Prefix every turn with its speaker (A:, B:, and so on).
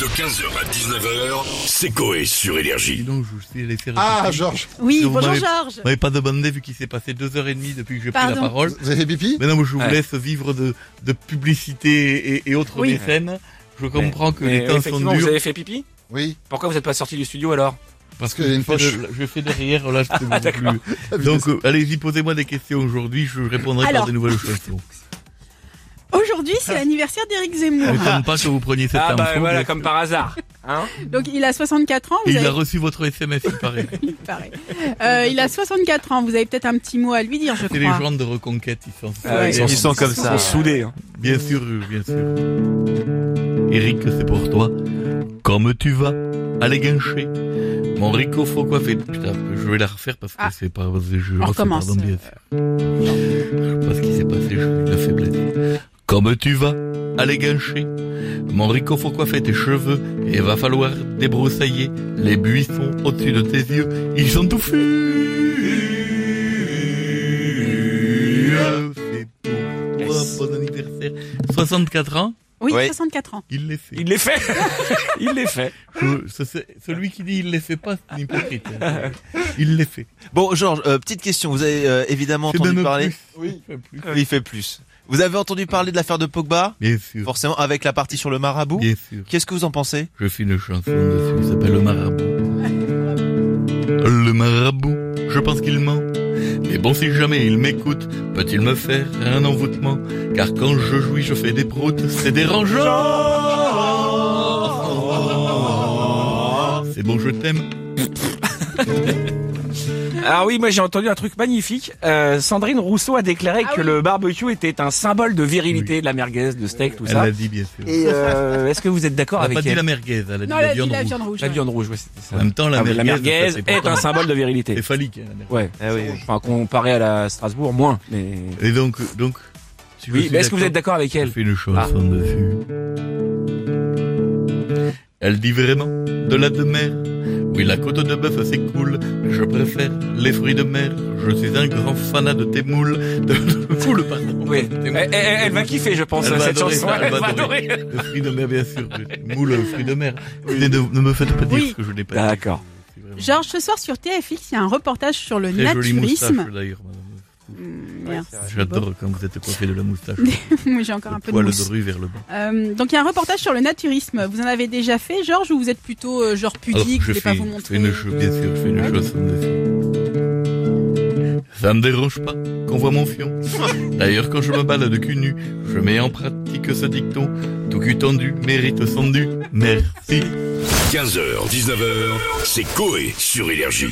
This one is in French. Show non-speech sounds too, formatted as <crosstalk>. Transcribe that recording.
A: De 15h à 19h, c'est Coé sur Énergie.
B: Dis donc, je vous ai laissé
C: Ah,
B: réfléchir.
C: Georges,
D: Oui,
B: Vous
D: bonjour
B: m'avez-
D: Georges.
B: Vous m'avez pas demandé vu qu'il s'est passé deux heures et demie depuis que j'ai pris la
D: Pardon.
B: parole.
C: vous avez fait pipi?
B: Mais non, mais je vous
E: Ouais.
B: laisse vivre de, de publicité et, et autres
D: Oui.
B: mécènes. Je comprends que
E: Mais
B: les temps sont
E: effectivement,
B: durs.
E: vous avez fait pipi?
C: Oui.
E: Pourquoi vous n'êtes pas sorti du studio alors?
B: Parce
C: qu'il y a
B: je
C: une
B: fais
C: poche.
B: de- je fais derrière, là, je peux <laughs>
E: Ah, d'accord.
B: plus. Donc, euh, allez-y, posez-moi des questions aujourd'hui, je répondrai par
D: Alors.
B: des nouvelles chansons.
D: Aujourd'hui, c'est l'anniversaire d'Éric
B: Je
D: Zemmour.
B: m'étonne pas que vous preniez cette
E: Ah bah
B: info.
E: voilà, comme par hasard. Hein <laughs>
D: Donc, il a 64 ans.
B: Et il a reçu votre SMS, il paraît. <laughs>
D: il paraît. Euh, il a 64 ans. Vous avez peut-être un petit mot à lui dire, je
B: C'est les
D: crois.
B: gens de reconquête, ils sont,
E: Ah ouais,
D: ils
E: ils
D: sont-
E: sont comme ça. Soudés. hein.
B: Bien sûr, bien sûr. Eric, c'est pour toi. Comme tu vas, allez guincher. Mon Rico, faut coiffer. Putain, je vais la refaire parce que
D: Ah.
B: c'est pas, je
D: On recommence.
B: pardon, bien sûr. Je sais pas ce qui s'est passé, eu de la faiblesse. Comme tu vas, allez guincher. Mon Rico, faut coiffer tes cheveux. Et va falloir débroussailler les buissons au-dessus de tes yeux. Ils sont touffus. C'est pour toi,
E: Yes.
B: bon anniversaire. 64 ans,
D: Oui,
E: Ouais.
D: 64 ans.
B: il les fait.
E: Il les fait. <laughs> Il les fait.
B: Je- ce- ce- celui qui dit il les fait pas, c'est un hypocrite. Il les fait.
F: Bon, Georges, euh, petite question. Vous avez euh, évidemment entendu parler.
B: plus.
C: Oui.
B: Fait plus.
F: Oui, il fait plus. Vous avez entendu parler de l'affaire de Pogba
B: Bien sûr,
F: Forcément, avec la partie sur le marabout.
B: bien sûr.
F: Qu'est-ce que vous en pensez
B: Je fais une chanson dessus, il s'appelle Le Marabout. Le Marabout, je pense qu'il ment. Mais bon, si jamais il m'écoute, peut-il me faire un envoûtement? Car quand je jouis, je fais des proutes, c'est dérangeant C'est bon, je t'aime. <laughs>
E: Alors oui, moi j'ai entendu un truc magnifique. Euh, Sandrine Rousseau a déclaré
D: Ah
E: que
D: oui.
E: le barbecue était un symbole de virilité, de la merguez, de steak, tout
B: Elle
E: ça.
B: l'a dit, bien sûr.
E: Et euh, est-ce que vous êtes d'accord
B: Elle n'a
E: avec
B: pas dit
E: elle
B: la merguez, elle a dit
D: Non,
B: la
D: la,
B: viande
D: la
B: rouge.
D: viande rouge.
E: La
D: ouais.
E: viande rouge, ouais, c'était ça.
B: En même temps, la
E: Ah,
B: merguez,
E: merguez
B: ça, c'est
E: est un symbole de virilité.
B: C'est phallique. hein, la merguez.
E: Ouais.
F: Ah oui.
E: Enfin, comparé à la Strasbourg, moins. Mais
B: Et donc, donc. si
E: oui, mais est-ce que vous êtes d'accord avec
B: Elle
E: elle
B: fait une chanson dessus. Elle dit vraiment de la de mer. Oui, la côte de bœuf c'est cool, mais je préfère les fruits de mer. Je suis un grand fanat de tes moules, de, de moules, pardon.
E: Oui. Elle, elle- elle va kiffer, je pense,
B: Elle
E: cette
B: adorer
E: chanson.
B: ça, elle
E: Elle
B: va adorer.
E: adorer.
B: Le fruit de mer, bien sûr. Moule, fruits de mer. Ne, ne me faites pas dire
D: Oui.
B: ce que je n'ai pas
E: D'accord.
B: dit. C'est vraiment
D: Georges, ce soir sur TFX, il y a un reportage sur le
B: Très jolie moustache
D: naturisme. Merci.
B: J'adore quand vous êtes coiffé de la moustache. <laughs>
D: Moi, j'ai encore un
B: Le
D: peu de
B: poil de
D: mousse.
B: rue vers le bas.
D: Euh, donc il y a un reportage sur le naturisme. Vous en avez déjà fait, Georges, ou vous êtes plutôt euh, genre pudique,
B: je fais,
D: pas vous
B: je fais
D: montrer
B: une chose, bien sûr, je fais une
D: Ouais.
B: chanson dessus. Ça me dérange pas qu'on voit mon fion. <laughs> D'ailleurs, quand je me balade cul nu, je mets en pratique ce dicton. Tout cul tendu mérite son dû. Merci.
A: 15h, 19h, c'est Coé sur Énergie.